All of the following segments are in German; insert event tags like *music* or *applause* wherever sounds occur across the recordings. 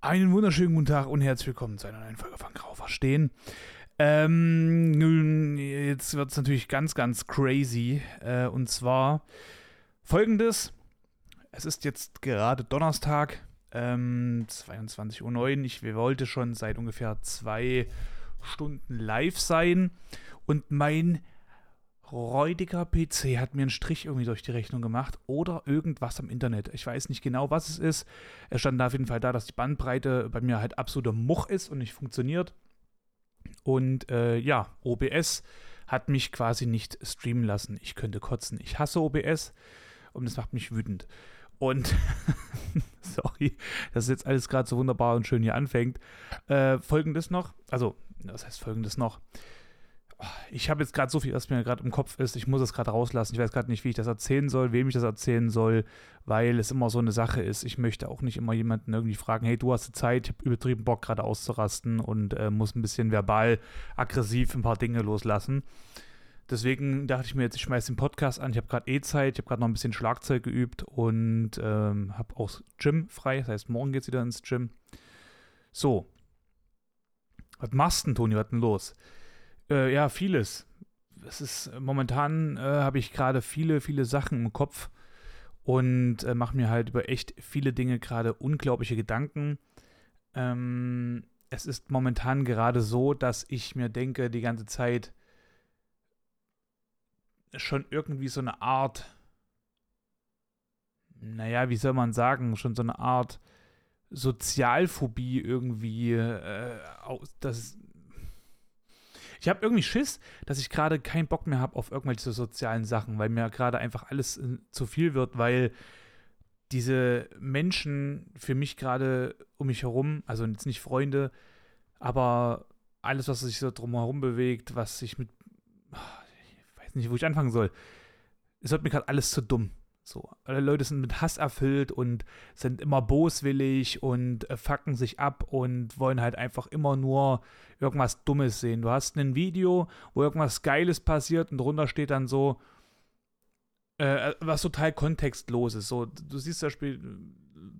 Einen wunderschönen guten Tag und herzlich willkommen zu einer neuen Folge von Grau Verstehen. Ähm, jetzt wird es natürlich ganz, ganz crazy. Äh, und zwar folgendes: Es ist jetzt gerade Donnerstag, ähm, 22.09 Uhr. Ich wollte schon seit ungefähr zwei Stunden live sein und mein räudiger PC hat mir einen Strich irgendwie durch die Rechnung gemacht oder irgendwas am Internet. Ich weiß nicht genau, was es ist. Es stand auf jeden Fall da, dass die Bandbreite bei mir halt absoluter Much ist und nicht funktioniert. Und äh, ja, OBS hat mich quasi nicht streamen lassen. Ich könnte kotzen. Ich hasse OBS und das macht mich wütend. Und *laughs* sorry, dass jetzt alles gerade so wunderbar und schön hier anfängt. Äh, folgendes noch, also, was heißt folgendes noch? Ich habe jetzt gerade so viel, was mir gerade im Kopf ist. Ich muss es gerade rauslassen. Ich weiß gerade nicht, wie ich das erzählen soll, wem ich das erzählen soll, weil es immer so eine Sache ist. Ich möchte auch nicht immer jemanden irgendwie fragen, hey, du hast Zeit, ich habe übertrieben Bock gerade auszurasten und äh, muss ein bisschen verbal aggressiv ein paar Dinge loslassen. Deswegen dachte ich mir jetzt, ich schmeiße den Podcast an. Ich habe gerade eh Zeit, ich habe gerade noch ein bisschen Schlagzeug geübt und ähm, habe auch Gym frei. Das heißt, morgen geht es wieder ins Gym. So. Was machst du denn, Toni? Was denn los? Äh, ja, vieles. Es ist momentan äh, habe ich gerade viele, viele Sachen im Kopf und äh, mache mir halt über echt viele Dinge gerade unglaubliche Gedanken. Ähm, es ist momentan gerade so, dass ich mir denke, die ganze Zeit schon irgendwie so eine Art, naja, wie soll man sagen, schon so eine Art Sozialphobie irgendwie, äh, das ich habe irgendwie Schiss, dass ich gerade keinen Bock mehr habe auf irgendwelche sozialen Sachen, weil mir gerade einfach alles äh, zu viel wird, weil diese Menschen für mich gerade um mich herum, also jetzt nicht Freunde, aber alles, was sich so drumherum bewegt, was sich mit, ich weiß nicht, wo ich anfangen soll, es wird mir gerade alles zu dumm. So, alle Leute sind mit Hass erfüllt und sind immer boswillig und äh, fucken sich ab und wollen halt einfach immer nur irgendwas Dummes sehen. Du hast ein Video, wo irgendwas Geiles passiert und drunter steht dann so, äh, was total kontextlos ist. So, du siehst zum Beispiel,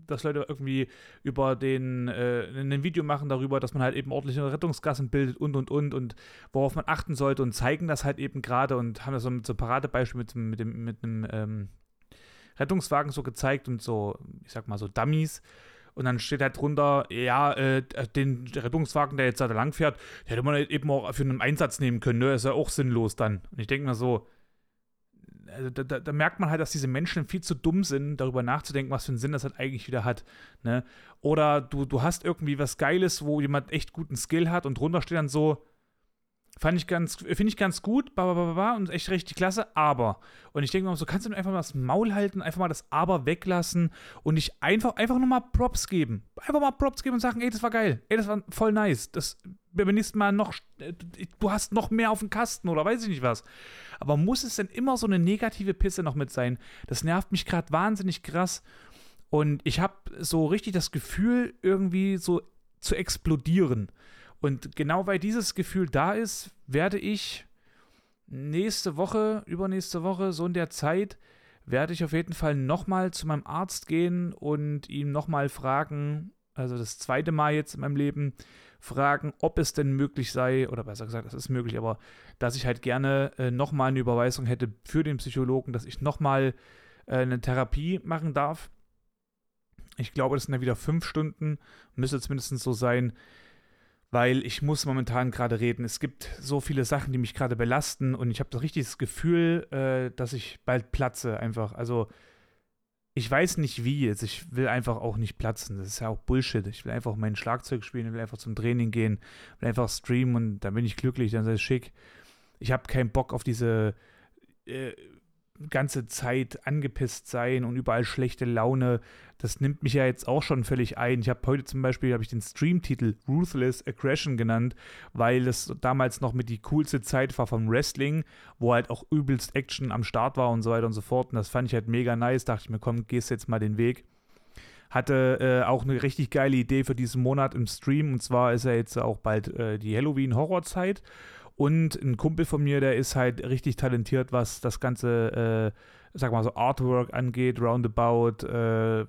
dass Leute irgendwie über den, äh, ein Video machen darüber, dass man halt eben ordentliche Rettungsgassen bildet und und und und worauf man achten sollte und zeigen das halt eben gerade und haben das so, so ein Paradebeispiel mit, mit, dem, mit einem ähm, Rettungswagen so gezeigt und so, ich sag mal so Dummies. Und dann steht halt drunter, ja, äh, den Rettungswagen, der jetzt da lang fährt, hätte man halt eben auch für einen Einsatz nehmen können, ne? Ist ja auch sinnlos dann. Und ich denke mir so, also da, da, da, merkt man halt, dass diese Menschen viel zu dumm sind, darüber nachzudenken, was für einen Sinn das halt eigentlich wieder hat. Ne? Oder du, du hast irgendwie was Geiles, wo jemand echt guten Skill hat und drunter steht dann so, Fand ich ganz, finde ich ganz gut, ba, ba, ba, und echt richtig klasse, aber. Und ich denke mir so, kannst du einfach mal das Maul halten, einfach mal das Aber weglassen und nicht einfach, einfach nur mal Props geben. Einfach mal Props geben und sagen, ey, das war geil, ey, das war voll nice. Das beim nächsten Mal noch, äh, du hast noch mehr auf dem Kasten oder weiß ich nicht was. Aber muss es denn immer so eine negative Pisse noch mit sein? Das nervt mich gerade wahnsinnig krass. Und ich habe so richtig das Gefühl, irgendwie so zu explodieren. Und genau weil dieses Gefühl da ist, werde ich nächste Woche, übernächste Woche, so in der Zeit, werde ich auf jeden Fall nochmal zu meinem Arzt gehen und ihm nochmal fragen, also das zweite Mal jetzt in meinem Leben, fragen, ob es denn möglich sei, oder besser gesagt, es ist möglich, aber dass ich halt gerne äh, nochmal eine Überweisung hätte für den Psychologen, dass ich nochmal äh, eine Therapie machen darf. Ich glaube, das sind ja wieder fünf Stunden, müsste zumindest so sein weil ich muss momentan gerade reden. Es gibt so viele Sachen, die mich gerade belasten und ich habe das richtige Gefühl, äh, dass ich bald platze einfach. Also ich weiß nicht wie, also ich will einfach auch nicht platzen. Das ist ja auch Bullshit. Ich will einfach mein Schlagzeug spielen, ich will einfach zum Training gehen, will einfach streamen und dann bin ich glücklich, dann ist es schick. Ich habe keinen Bock auf diese äh, ganze Zeit angepisst sein und überall schlechte Laune, das nimmt mich ja jetzt auch schon völlig ein. Ich habe heute zum Beispiel ich den Streamtitel Ruthless Aggression genannt, weil es damals noch mit die coolste Zeit war vom Wrestling, wo halt auch übelst Action am Start war und so weiter und so fort. Und das fand ich halt mega nice. Dachte ich mir, komm, gehst jetzt mal den Weg. Hatte äh, auch eine richtig geile Idee für diesen Monat im Stream. Und zwar ist ja jetzt auch bald äh, die Halloween-Horrorzeit. Und ein Kumpel von mir, der ist halt richtig talentiert, was das ganze, äh, sag mal so, Artwork angeht, Roundabout, äh,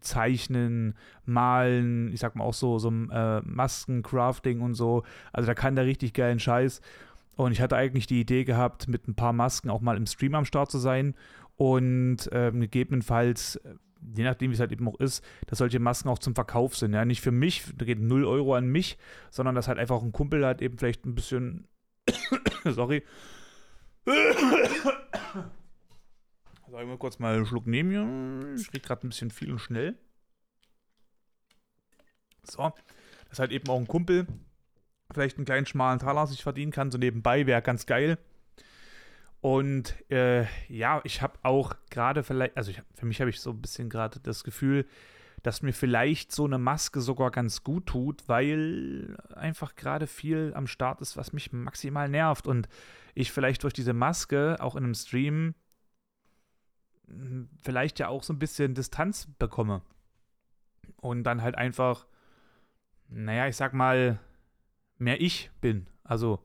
Zeichnen, Malen, ich sag mal auch so, so äh, Maskencrafting und so. Also da kann der richtig geilen Scheiß. Und ich hatte eigentlich die Idee gehabt, mit ein paar Masken auch mal im Stream am Start zu sein und ähm, gegebenenfalls, äh, je nachdem wie es halt eben auch ist, dass solche Masken auch zum Verkauf sind. Ja, nicht für mich, da geht 0 Euro an mich, sondern dass halt einfach ein Kumpel halt eben vielleicht ein bisschen, *coughs* sorry, Sag ich mal kurz mal einen Schluck nehmen hier. Ich krieg gerade ein bisschen viel und schnell. So. Das ist halt eben auch ein Kumpel. Vielleicht einen kleinen schmalen Taler sich verdienen kann. So nebenbei wäre ganz geil. Und äh, ja, ich habe auch gerade vielleicht, also ich, für mich habe ich so ein bisschen gerade das Gefühl, dass mir vielleicht so eine Maske sogar ganz gut tut, weil einfach gerade viel am Start ist, was mich maximal nervt und ich vielleicht durch diese Maske auch in einem Stream vielleicht ja auch so ein bisschen Distanz bekomme. Und dann halt einfach, naja, ich sag mal, mehr ich bin. Also,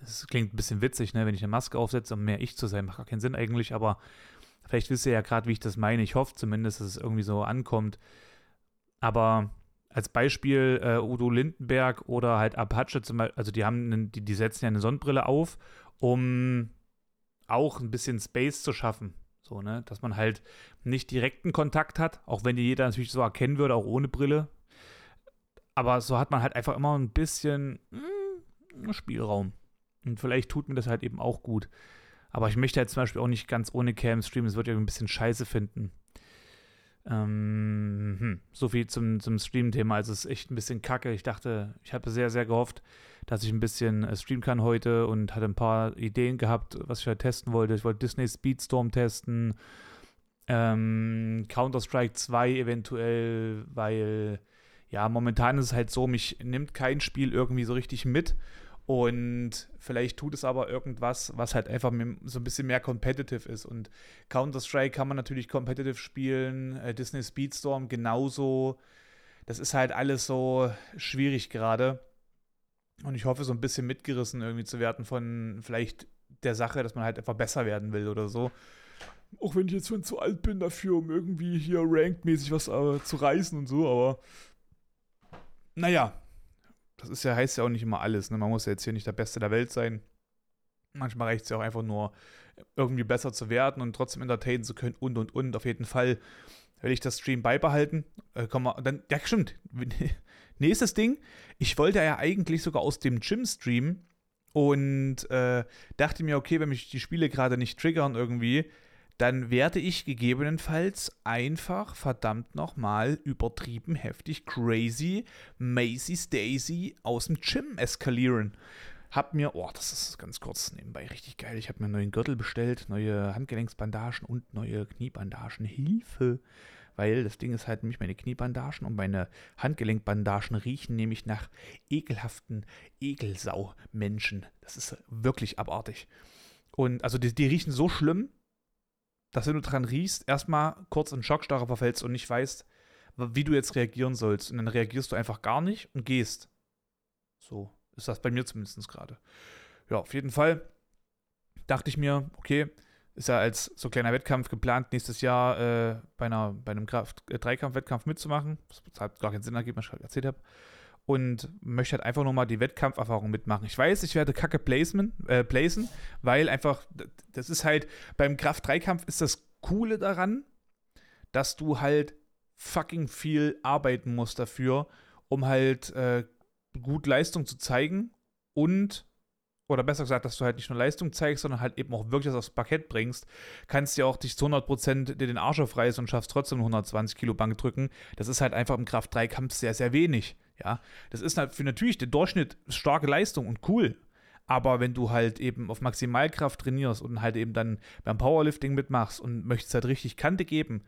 es klingt ein bisschen witzig, ne, wenn ich eine Maske aufsetze, um mehr ich zu sein. Macht gar keinen Sinn eigentlich, aber vielleicht wisst ihr ja gerade, wie ich das meine. Ich hoffe zumindest, dass es irgendwie so ankommt. Aber als Beispiel äh, Udo Lindenberg oder halt Apache zum Beispiel, also die haben, einen, die, die setzen ja eine Sonnenbrille auf, um auch ein bisschen Space zu schaffen. So, ne? Dass man halt nicht direkten Kontakt hat, auch wenn die jeder natürlich so erkennen würde, auch ohne Brille. Aber so hat man halt einfach immer ein bisschen mh, hm, Spielraum. Und vielleicht tut mir das halt eben auch gut. Aber ich möchte jetzt zum Beispiel auch nicht ganz ohne Cam streamen, das würde ich ein bisschen scheiße finden. Ähm, hm, so viel zum, zum Stream-Thema. Also es ist echt ein bisschen kacke. Ich dachte, ich habe sehr, sehr gehofft, dass ich ein bisschen äh, streamen kann heute und hatte ein paar Ideen gehabt, was ich halt testen wollte. Ich wollte Disney Speedstorm testen, ähm, Counter-Strike 2 eventuell, weil ja, momentan ist es halt so, mich nimmt kein Spiel irgendwie so richtig mit. Und vielleicht tut es aber irgendwas, was halt einfach so ein bisschen mehr competitive ist. Und Counter-Strike kann man natürlich competitive spielen, äh, Disney Speedstorm genauso. Das ist halt alles so schwierig gerade. Und ich hoffe, so ein bisschen mitgerissen irgendwie zu werden von vielleicht der Sache, dass man halt einfach besser werden will oder so. Auch wenn ich jetzt schon zu alt bin dafür, um irgendwie hier ranked-mäßig was äh, zu reißen und so, aber naja, das ist ja, heißt ja auch nicht immer alles. Ne? Man muss ja jetzt hier nicht der Beste der Welt sein. Manchmal reicht es ja auch einfach nur, irgendwie besser zu werden und trotzdem entertainen zu können und und und. Auf jeden Fall will ich das Stream beibehalten. Äh, komm mal, dann, ja, stimmt. *laughs* Nächstes Ding, ich wollte ja eigentlich sogar aus dem Gym streamen und äh, dachte mir, okay, wenn mich die Spiele gerade nicht triggern irgendwie, dann werde ich gegebenenfalls einfach verdammt nochmal übertrieben heftig crazy Macy Stacy aus dem Gym eskalieren. Hab mir, oh, das ist ganz kurz nebenbei richtig geil. Ich habe mir einen neuen Gürtel bestellt, neue Handgelenksbandagen und neue Kniebandagen. Hilfe! weil das Ding ist halt nämlich meine Kniebandagen und meine Handgelenkbandagen riechen nämlich nach ekelhaften Ekelsau-Menschen. Das ist wirklich abartig. Und also die, die riechen so schlimm, dass wenn du dran riechst, erstmal kurz in Schockstarre verfällst und nicht weißt, wie du jetzt reagieren sollst. Und dann reagierst du einfach gar nicht und gehst. So ist das bei mir zumindest gerade. Ja, auf jeden Fall dachte ich mir, okay, ist ja als so kleiner Wettkampf geplant, nächstes Jahr äh, bei, einer, bei einem äh, Dreikampf-Wettkampf mitzumachen. Was halt gar keinen Sinn ergibt, was ich halt erzählt habe. Und möchte halt einfach nur mal die Wettkampferfahrung mitmachen. Ich weiß, ich werde kacke placen, äh, placen, weil einfach, das ist halt, beim Kraft-Dreikampf ist das Coole daran, dass du halt fucking viel arbeiten musst dafür, um halt äh, gut Leistung zu zeigen und oder besser gesagt, dass du halt nicht nur Leistung zeigst, sondern halt eben auch wirklich das aufs Parkett bringst, kannst du auch dich zu 100% dir den Arsch aufreißen und schaffst trotzdem 120 Kilo Bank drücken. Das ist halt einfach im Kraft-3-Kampf sehr, sehr wenig. Ja, das ist halt für natürlich den Durchschnitt starke Leistung und cool. Aber wenn du halt eben auf Maximalkraft trainierst und halt eben dann beim Powerlifting mitmachst und möchtest halt richtig Kante geben,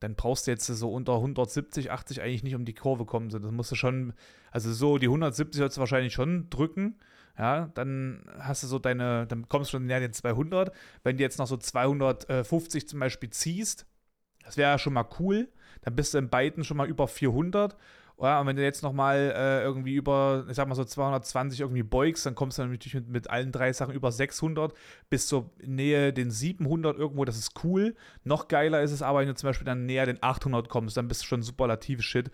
dann brauchst du jetzt so unter 170, 80 eigentlich nicht um die Kurve kommen. Das musst du schon, also so die 170 sollst du wahrscheinlich schon drücken ja, dann hast du so deine, dann kommst du schon näher den 200. Wenn du jetzt noch so 250 zum Beispiel ziehst, das wäre ja schon mal cool, dann bist du in beiden schon mal über 400 Ja, und wenn du jetzt nochmal äh, irgendwie über, ich sag mal so 220 irgendwie beugst, dann kommst du natürlich mit, mit allen drei Sachen über 600 bis zur Nähe den 700 irgendwo, das ist cool. Noch geiler ist es aber, wenn du zum Beispiel dann näher den 800 kommst, dann bist du schon superlative Shit.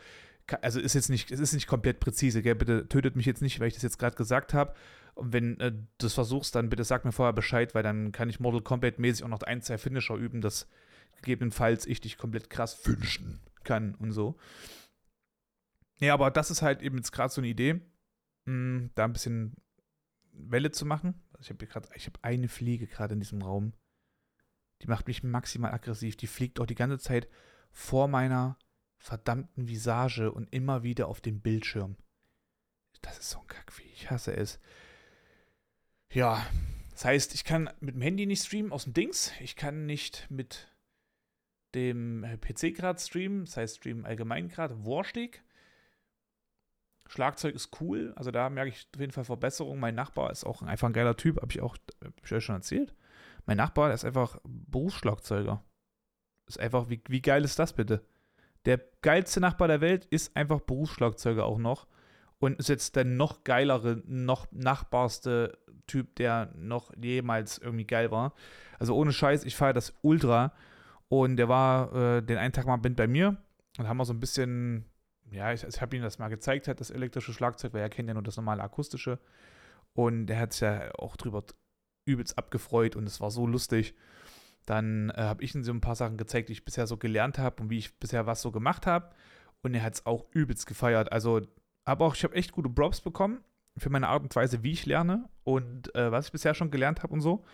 Also ist jetzt nicht, es ist nicht komplett präzise, gell? bitte tötet mich jetzt nicht, weil ich das jetzt gerade gesagt habe. Und wenn äh, du das versuchst, dann bitte sag mir vorher Bescheid, weil dann kann ich Mortal Kombat mäßig auch noch ein, zwei Finisher üben, dass gegebenenfalls ich dich komplett krass wünschen kann und so. Ja, aber das ist halt eben jetzt gerade so eine Idee, mh, hm, da ein bisschen Welle zu machen. Also ich habe gerade, ich habe eine Fliege gerade in diesem Raum. Die macht mich maximal aggressiv. Die fliegt auch die ganze Zeit vor meiner verdammten Visage und immer wieder auf dem Bildschirm. Das ist so ein Kackvieh. Ich hasse es. Ja, das heißt, ich kann mit dem Handy nicht streamen aus dem Dings. Ich kann nicht mit dem PC gerade streamen. Das heißt, streamen allgemein gerade. Wurstig. Schlagzeug ist cool, also da merke ich auf jeden Fall Verbesserungen. Mein Nachbar ist auch einfach ein geiler Typ, habe ich auch hab ich schon erzählt. Mein Nachbar der ist einfach Berufsschlagzeuger. Ist einfach, wie, wie geil ist das bitte? Der geilste Nachbar der Welt ist einfach Berufsschlagzeuger auch noch und ist jetzt der noch geilere, noch nachbarste Typ, der noch jemals irgendwie geil war. Also ohne Scheiß, ich feiere das ultra. Und der war äh, den einen Tag mal bei mir und haben wir so ein bisschen ja, ich, ich habe ihm das mal gezeigt, hat das elektrische Schlagzeug, weil er kennt ja nur das normale akustische. Und er hat sich ja auch drüber übelst abgefreut und es war so lustig. Dann äh, habe ich ihm so ein paar Sachen gezeigt, die ich bisher so gelernt habe und wie ich bisher was so gemacht habe. Und er hat es auch übelst gefeiert. Also, aber auch, ich habe echt gute Props bekommen für meine Art und Weise, wie ich lerne und äh, was ich bisher schon gelernt habe und so.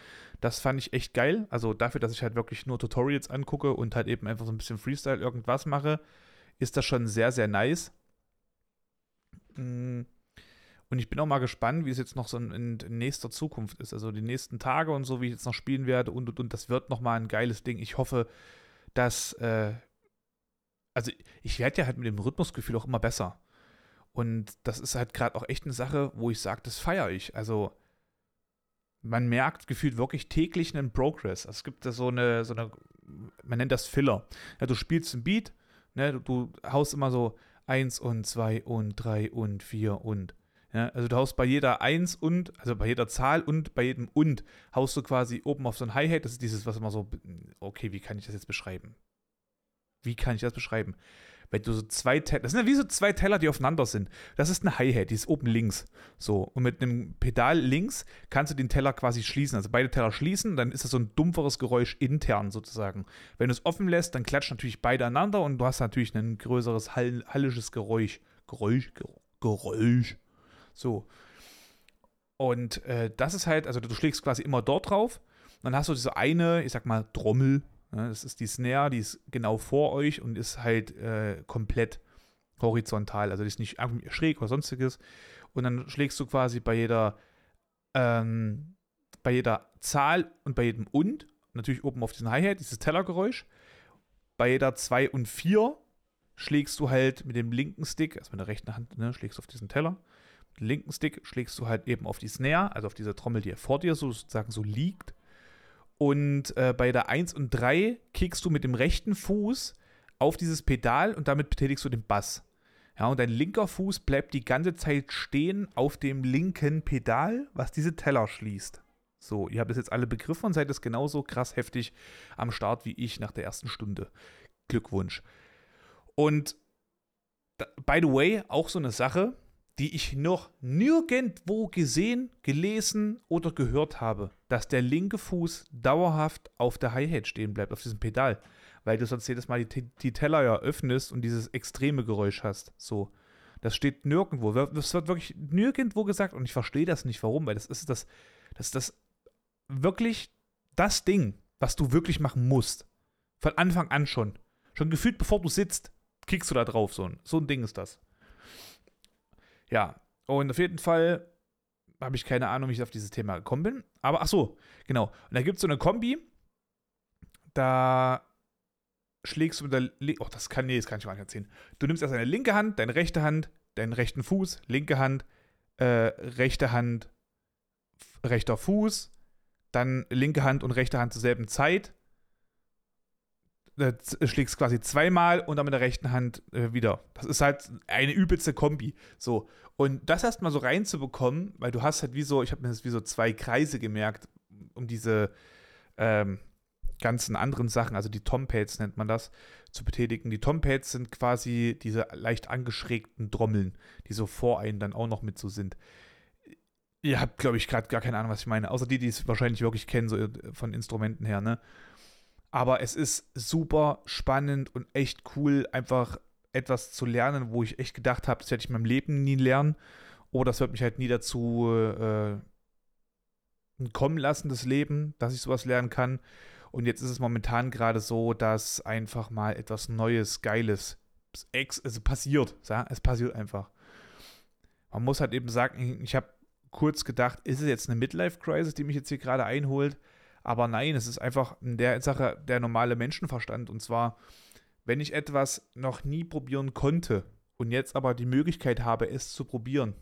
Das fand ich echt geil. Also dafür, dass ich halt wirklich nur Tutorials angucke und halt eben einfach so ein bisschen Freestyle irgendwas mache, ist das schon sehr, sehr nice. Mm. Und ich bin auch mal gespannt, wie es jetzt noch so in, nächster Zukunft ist. Also die nächsten Tage und so, wie ich jetzt noch spielen werde und und und. Das wird nochmal ein geiles Ding. Ich hoffe, dass. Äh, also ich werde ja halt mit dem Rhythmusgefühl auch immer besser. Und das ist halt gerade auch echt eine Sache, wo ich sage, das feiere ich. Also man merkt gefühlt wirklich täglich einen Progress. Es gibt da so eine, so eine, man nennt das Filler. Ja, du spielst ein Beat, Ne, du, du haust immer so 1 und 2 und 3 und 4 und. Ja, also du haust bei jeder 1 und, also bei jeder Zahl und bei jedem und, haust du quasi oben auf so ein Hi-Hat. Das ist dieses, was immer so, okay, wie kann ich das jetzt beschreiben? Wie kann ich das beschreiben? Wenn du so zwei Teller, das sind ja wie so zwei Teller, die aufeinander sind. Das ist eine Hi-Hat, die ist oben links. So. Und mit einem Pedal links kannst du den Teller quasi schließen. Also beide Teller schließen, dann ist das so ein dumpferes Geräusch intern sozusagen. Wenn du es offen lässt, dann klatscht natürlich beide aneinander und du hast natürlich ein größeres hall hallisches Geräusch. Geräusch, Geräusch. So. Und äh, das ist halt, also du schlägst quasi immer dort drauf. Dann hast du diese eine, ich sag mal, Trommel, das ist die Snare, die ist genau vor euch und ist halt äh, komplett horizontal. Also die ist nicht schräg oder sonstiges. Und dann schlägst du quasi bei jeder, ähm, bei jeder Zahl und bei jedem und, natürlich oben auf diesen Hi-Hat, dieses Tellergeräusch. Bei jeder 2 und 4 schlägst du halt mit dem linken Stick, also mit der rechten Hand, ne, schlägst du auf diesen Teller. Mit dem linken Stick schlägst du halt eben auf die Snare, also auf diese Trommel, die vor dir sozusagen so liegt. Und äh, bei der 1 und 3 kickst du mit dem rechten Fuß auf dieses Pedal und damit betätigst du den Bass. Ja, und dein linker Fuß bleibt die ganze Zeit stehen auf dem linken Pedal, was diese Teller schließt. So, ihr habt es jetzt alle begriffen und seid es genauso krass heftig am Start wie ich nach der ersten Stunde. Glückwunsch. Und by the way, auch so eine Sache, die ich noch nirgendwo gesehen, gelesen oder gehört habe, dass der linke Fuß dauerhaft auf der Hi-Hat stehen bleibt, auf diesem Pedal, weil du sonst jedes Mal die, die Teller ja öffnest und dieses extreme Geräusch hast. So. Das steht nirgendwo. Das wird wirklich nirgendwo gesagt und ich verstehe das nicht, warum, weil das ist das, das ist das wirklich das Ding, was du wirklich machen musst. Von Anfang an schon. Schon gefühlt, bevor du sitzt, kickst du da drauf. So ein, so ein Ding ist das. Ja, und auf jeden Fall habe ich keine Ahnung, wie ich auf dieses Thema gekommen bin. Aber ach so, genau. Und da gibt es so eine Kombi, da schlägst du mit der Li Oh, das kann, nee, das kann ich gar nicht erzählen. Du nimmst erst deine linke Hand, deine rechte Hand, deinen rechten Fuß, linke Hand, äh, rechte Hand, rechter Fuß, dann linke Hand und rechte Hand zur selben Zeit. Äh, schlägst quasi zweimal und dann mit der rechten Hand äh, wieder. Das ist halt eine übelste Kombi. So. Und das erstmal so reinzubekommen, weil du hast halt wie so, ich habe mir das wie so zwei Kreise gemerkt, um diese ähm, ganzen anderen Sachen, also die Tompads nennt man das, zu betätigen. Die Tompads sind quasi diese leicht angeschrägten Trommeln, die so vor einen dann auch noch mit so sind. Ihr habt, glaube ich, gerade gar keine Ahnung, was ich meine, außer die, die es wahrscheinlich wirklich kennen, so von Instrumenten her, ne? Aber es ist super spannend und echt cool, einfach etwas zu lernen, wo ich echt gedacht habe, das werde ich in meinem Leben nie lernen. Oder das wird mich halt nie dazu äh, kommen lassen, das Leben, dass ich sowas lernen kann. Und jetzt ist es momentan gerade so, dass einfach mal etwas Neues, Geiles, ex also passiert. Ja? Es passiert einfach. Man muss halt eben sagen, ich habe kurz gedacht, ist es jetzt eine Midlife-Crisis, die mich jetzt hier gerade einholt? Aber nein, es ist einfach in der Sache der normale Menschenverstand. Und zwar, wenn ich etwas noch nie probieren konnte und jetzt aber die Möglichkeit habe, es zu probieren,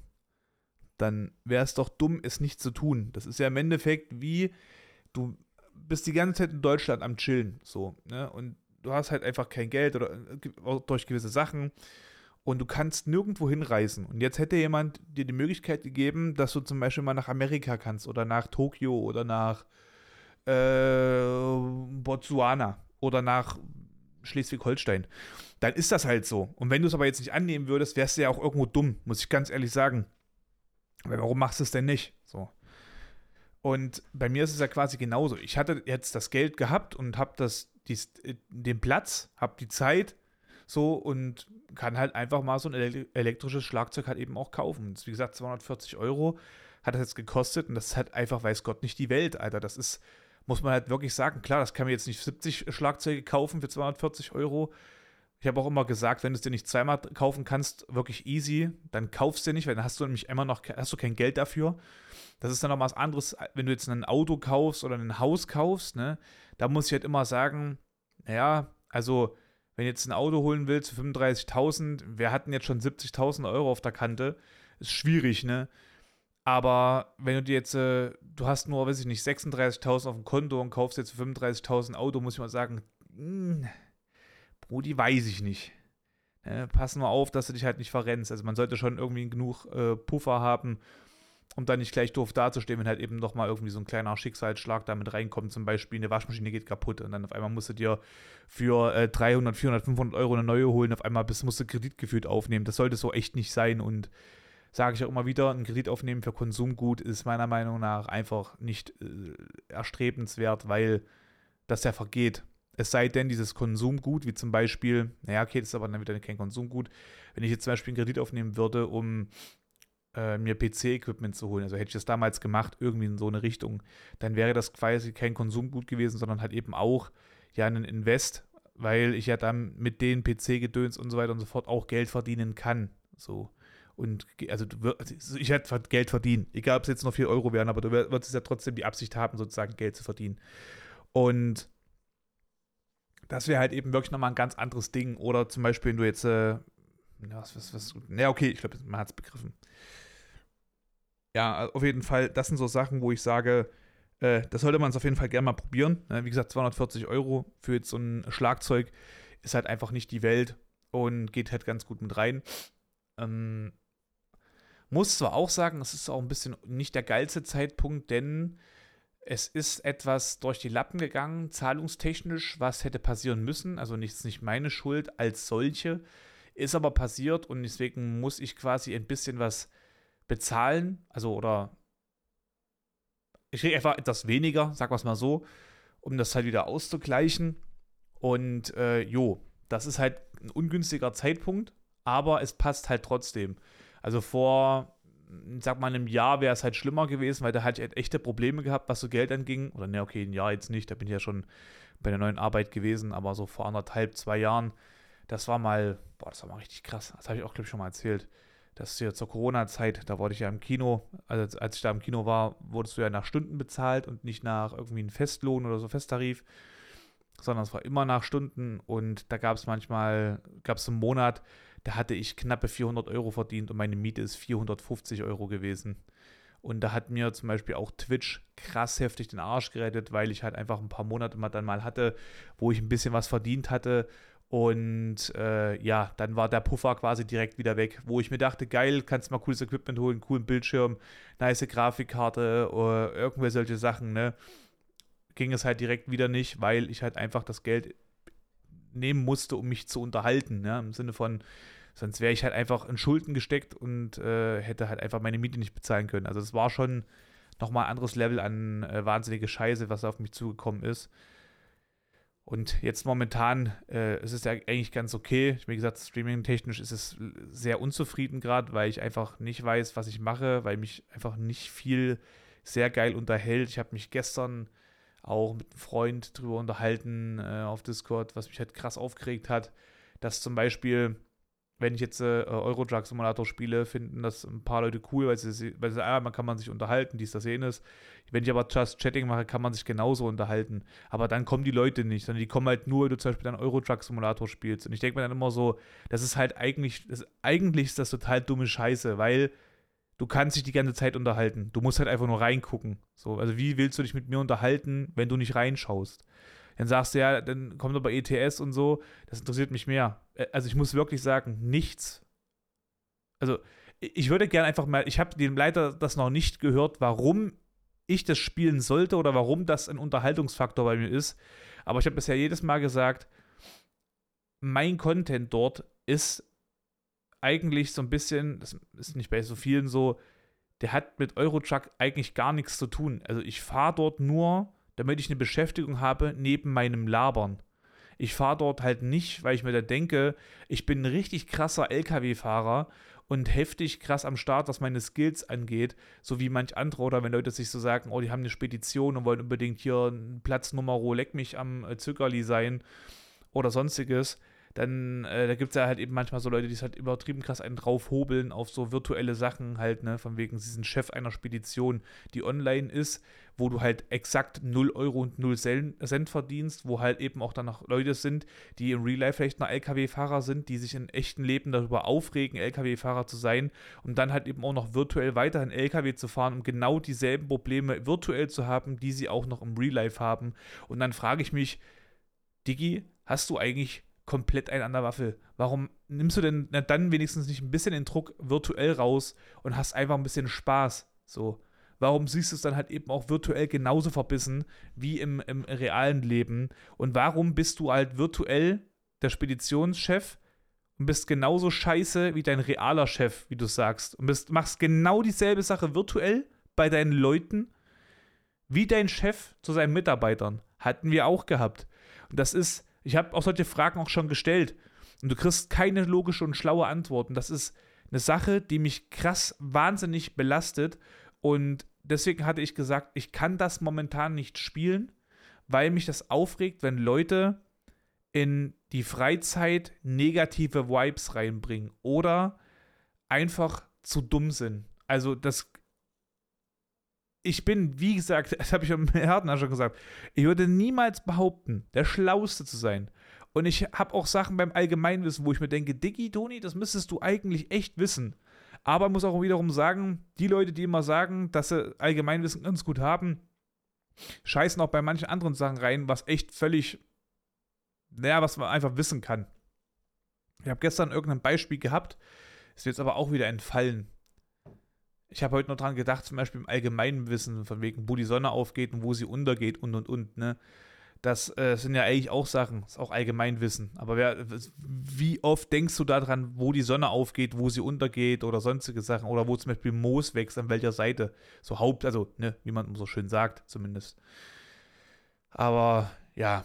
dann wäre es doch dumm, es nicht zu tun. Das ist ja im Endeffekt wie, du bist die ganze Zeit in Deutschland am Chillen, so, ne? Und du hast halt einfach kein Geld oder äh, durch gewisse Sachen und du kannst nirgendwo hinreisen. Und jetzt hätte jemand dir die Möglichkeit gegeben, dass du zum Beispiel mal nach Amerika kannst oder nach Tokio oder nach äh, Botswana oder nach Schleswig-Holstein. Dann ist das halt so. Und wenn du es aber jetzt nicht annehmen würdest, wärst du ja auch irgendwo dumm, muss ich ganz ehrlich sagen. Aber warum machst du es denn nicht? So. Und bei mir ist es ja quasi genauso. Ich hatte jetzt das Geld gehabt und habe dies, den Platz, habe die Zeit so und kann halt einfach mal so ein elektrisches Schlagzeug halt eben auch kaufen. Das wie gesagt, 240 Euro hat das jetzt gekostet und das halt einfach, weiß Gott, nicht die Welt, Alter. Das ist, muss man halt wirklich sagen, klar, das kann man jetzt nicht 70 Schlagzeuge kaufen für 240 Euro. Ich habe auch immer gesagt, wenn du es dir nicht zweimal kaufen kannst, wirklich easy, dann kaufst du nicht, weil dann hast du nämlich immer noch hast du kein Geld dafür. Das ist dann noch was anderes, wenn du jetzt ein Auto kaufst oder ein Haus kaufst, ne? Da muss ich halt immer sagen, naja, also wenn du jetzt ein Auto holen willst für 35.000, wir hatten jetzt schon 70.000 Euro auf der Kante, ist schwierig, ne? Aber wenn du dir jetzt, äh, du hast nur, weiß ich nicht, 36.000 auf dem Konto und kaufst jetzt 35.000 Auto, muss ich mal sagen, mh, hm, Brudi, weiß ich nicht. Ne? Pass mal auf, dass du dich halt nicht verrennst. Also man sollte schon irgendwie genug äh, Puffer haben, um dann nicht gleich doof dazustehen, wenn halt eben doch mal irgendwie so ein kleiner Schicksalsschlag damit reinkommt. Zum Beispiel eine Waschmaschine geht kaputt und dann auf einmal musst du dir für äh, 300, 400, 500 Euro eine neue holen. Auf einmal bist, musst du Kredit gefühlt aufnehmen. Das sollte so echt nicht sein und sage ich auch immer wieder, ein Kredit aufnehmen für Konsumgut ist meiner Meinung nach einfach nicht äh, erstrebenswert, weil das ja vergeht. Es sei denn, dieses Konsumgut, wie zum Beispiel, naja, okay, das ist aber dann wieder kein Konsumgut. Wenn ich jetzt zum Beispiel einen Kredit aufnehmen würde, um äh, mir PC-Equipment zu holen, also hätte ich das damals gemacht, irgendwie in so eine Richtung, dann wäre das quasi kein Konsumgut gewesen, sondern halt eben auch ja ein Invest, weil ich ja dann mit den PC-Gedöns und so weiter und so fort auch Geld verdienen kann. So. Und also, also ich hätte Geld verdienen, egal ob es jetzt nur 4 Euro wären, aber du würdest ja trotzdem die Absicht haben, sozusagen Geld zu verdienen. Und das wäre halt eben wirklich nochmal ein ganz anderes Ding. Oder zum Beispiel, wenn du jetzt, äh, was, was, was, na okay, ich glaube, man hat es begriffen. Ja, auf jeden Fall, das sind so Sachen, wo ich sage, äh, das sollte man es auf jeden Fall gerne mal probieren. Äh, wie gesagt, 240 Euro für jetzt so ein Schlagzeug ist halt einfach nicht die Welt und geht halt ganz gut mit rein. Ähm, muss zwar auch sagen, es ist auch ein bisschen nicht der geilste Zeitpunkt, denn es ist etwas durch die Lappen gegangen, zahlungstechnisch, was hätte passieren müssen. Also nichts nicht meine Schuld als solche, ist aber passiert und deswegen muss ich quasi ein bisschen was bezahlen. Also oder ich kriege einfach etwas weniger, sag es mal so, um das halt wieder auszugleichen. Und äh, jo, das ist halt ein ungünstiger Zeitpunkt, aber es passt halt trotzdem. Also vor sag mal, einem Jahr wäre es halt schlimmer gewesen, weil da hatte ich halt echte Probleme gehabt, was so Geld anging. Oder ne, okay, ein Jahr jetzt nicht, da bin ich ja schon bei der neuen Arbeit gewesen, aber so vor anderthalb, zwei Jahren, das war mal, boah, das war mal richtig krass. Das habe ich auch, glaube ich, schon mal erzählt. Das ist ja zur Corona-Zeit, da wurde ich ja im Kino, also als ich da im Kino war, wurdest du ja nach Stunden bezahlt und nicht nach irgendwie einem Festlohn oder so Festtarif, sondern es war immer nach Stunden und da gab es manchmal, gab es einen Monat, da hatte ich knappe 400 Euro verdient und meine Miete ist 450 Euro gewesen. Und da hat mir zum Beispiel auch Twitch krass heftig den Arsch gerettet, weil ich halt einfach ein paar Monate mal dann mal hatte, wo ich ein bisschen was verdient hatte. Und äh, ja, dann war der Puffer quasi direkt wieder weg, wo ich mir dachte, geil, kannst mal cooles Equipment holen, coolen Bildschirm, nice Grafikkarte oder irgendwelche solche Sachen, ne? Ging es halt direkt wieder nicht, weil ich halt einfach das Geld nehmen musste, um mich zu unterhalten, ne? Im Sinne von, Sonst wäre ich halt einfach in Schulden gesteckt und äh, hätte halt einfach meine Miete nicht bezahlen können. Also es war schon nochmal ein anderes Level an äh, wahnsinnige Scheiße, was auf mich zugekommen ist. Und jetzt momentan äh, ist es ja eigentlich ganz okay. Wie gesagt, streaming-technisch ist es sehr unzufrieden gerade, weil ich einfach nicht weiß, was ich mache, weil mich einfach nicht viel sehr geil unterhält. Ich habe mich gestern auch mit einem Freund drüber unterhalten äh, auf Discord, was mich halt krass aufgeregt hat, dass zum Beispiel wenn ich jetzt äh, Eurotruck Simulator spiele, finden das ein paar Leute cool, weil sie, weil sie ah, man kann man sich unterhalten, dies, das, jenes. Wenn ich aber Just Chatting mache, kann man sich genauso unterhalten. Aber dann kommen die Leute nicht, sondern die kommen halt nur, wenn du zum Beispiel dann Eurotruck Simulator spielst. Und ich denke mir dann immer so, das ist halt eigentlich, das, eigentlich ist das total dumme Scheiße, weil du kannst dich die ganze Zeit unterhalten. Du musst halt einfach nur reingucken. So, also wie willst du dich mit mir unterhalten, wenn du nicht reinschaust? Dann sagst du ja, dann kommt aber ETS und so, das interessiert mich mehr. Also ich muss wirklich sagen, nichts. Also ich würde gerne einfach mal, ich habe dem Leiter das noch nicht gehört, warum ich das spielen sollte oder warum das ein Unterhaltungsfaktor bei mir ist. Aber ich habe bisher jedes Mal gesagt, mein Content dort ist eigentlich so ein bisschen, das ist nicht bei so vielen so, der hat mit Eurotruck eigentlich gar nichts zu tun. Also ich fahre dort nur damit ich eine Beschäftigung habe neben meinem Labern. Ich fahre dort halt nicht, weil ich mir da denke, ich bin ein richtig krasser LKW-Fahrer und heftig krass am Start, was meine Skills angeht, so wie manch andere oder wenn Leute sich so sagen, oh, die haben eine Spedition und wollen unbedingt hier ein Platznummer, leck mich am äh, Zuckerli sein oder sonstiges dann äh, da gibt es ja halt eben manchmal so Leute, die es halt übertrieben krass einen draufhobeln auf so virtuelle Sachen halt, ne, von wegen, sie sind Chef einer Spedition, die online ist, wo du halt exakt 0 Euro und 0 Cent verdienst, wo halt eben auch dann noch Leute sind, die im Real Life vielleicht noch LKW-Fahrer sind, die sich im echten Leben darüber aufregen, LKW-Fahrer zu sein und dann halt eben auch noch virtuell weiterhin LKW zu fahren, um genau dieselben Probleme virtuell zu haben, die sie auch noch im Real Life haben. Und dann frage ich mich, Digi, hast du eigentlich komplett ein an der Waffel. Warum nimmst du denn dann wenigstens nicht ein bisschen den Druck virtuell raus und hast einfach ein bisschen Spaß? So. Warum siehst du es dann halt eben auch virtuell genauso verbissen wie im, im realen Leben? Und warum bist du halt virtuell der Speditionschef und bist genauso scheiße wie dein realer Chef, wie du sagst? Und bist, machst genau dieselbe Sache virtuell bei deinen Leuten wie dein Chef zu seinen Mitarbeitern. Hatten wir auch gehabt. Und das ist ich habe auch solche Fragen auch schon gestellt und du kriegst keine logische und schlaue Antworten. Das ist eine Sache, die mich krass wahnsinnig belastet und deswegen hatte ich gesagt, ich kann das momentan nicht spielen, weil mich das aufregt, wenn Leute in die Freizeit negative Vibes reinbringen oder einfach zu dumm sind. Also das ich bin, wie gesagt, *laughs* das habe ich im Herden schon gesagt, ich würde niemals behaupten, der Schlauste zu sein. Und ich habe auch Sachen beim Allgemeinwissen, wo ich mir denke, Diggi, Toni, das müsstest du eigentlich echt wissen. Aber muss auch wiederum sagen, die Leute, die immer sagen, dass sie Allgemeinwissen ganz gut haben, scheißen auch bei manchen anderen Sachen rein, was echt völlig, naja, was man einfach wissen kann. Ich habe gestern irgendein Beispiel gehabt, ist jetzt aber auch wieder entfallen ich habe heute noch dran gedacht, zum Beispiel im allgemeinen Wissen, von wegen, wo die Sonne aufgeht und wo sie untergeht und und und, ne? Das äh, sind ja eigentlich auch Sachen, ist auch Allgemeinwissen. Aber wer, wie oft denkst du daran, wo die Sonne aufgeht, wo sie untergeht oder sonstige Sachen oder wo zum Beispiel Moos wächst, an welcher Seite? So Haupt, also, ne, wie man so schön sagt, zumindest. Aber ja,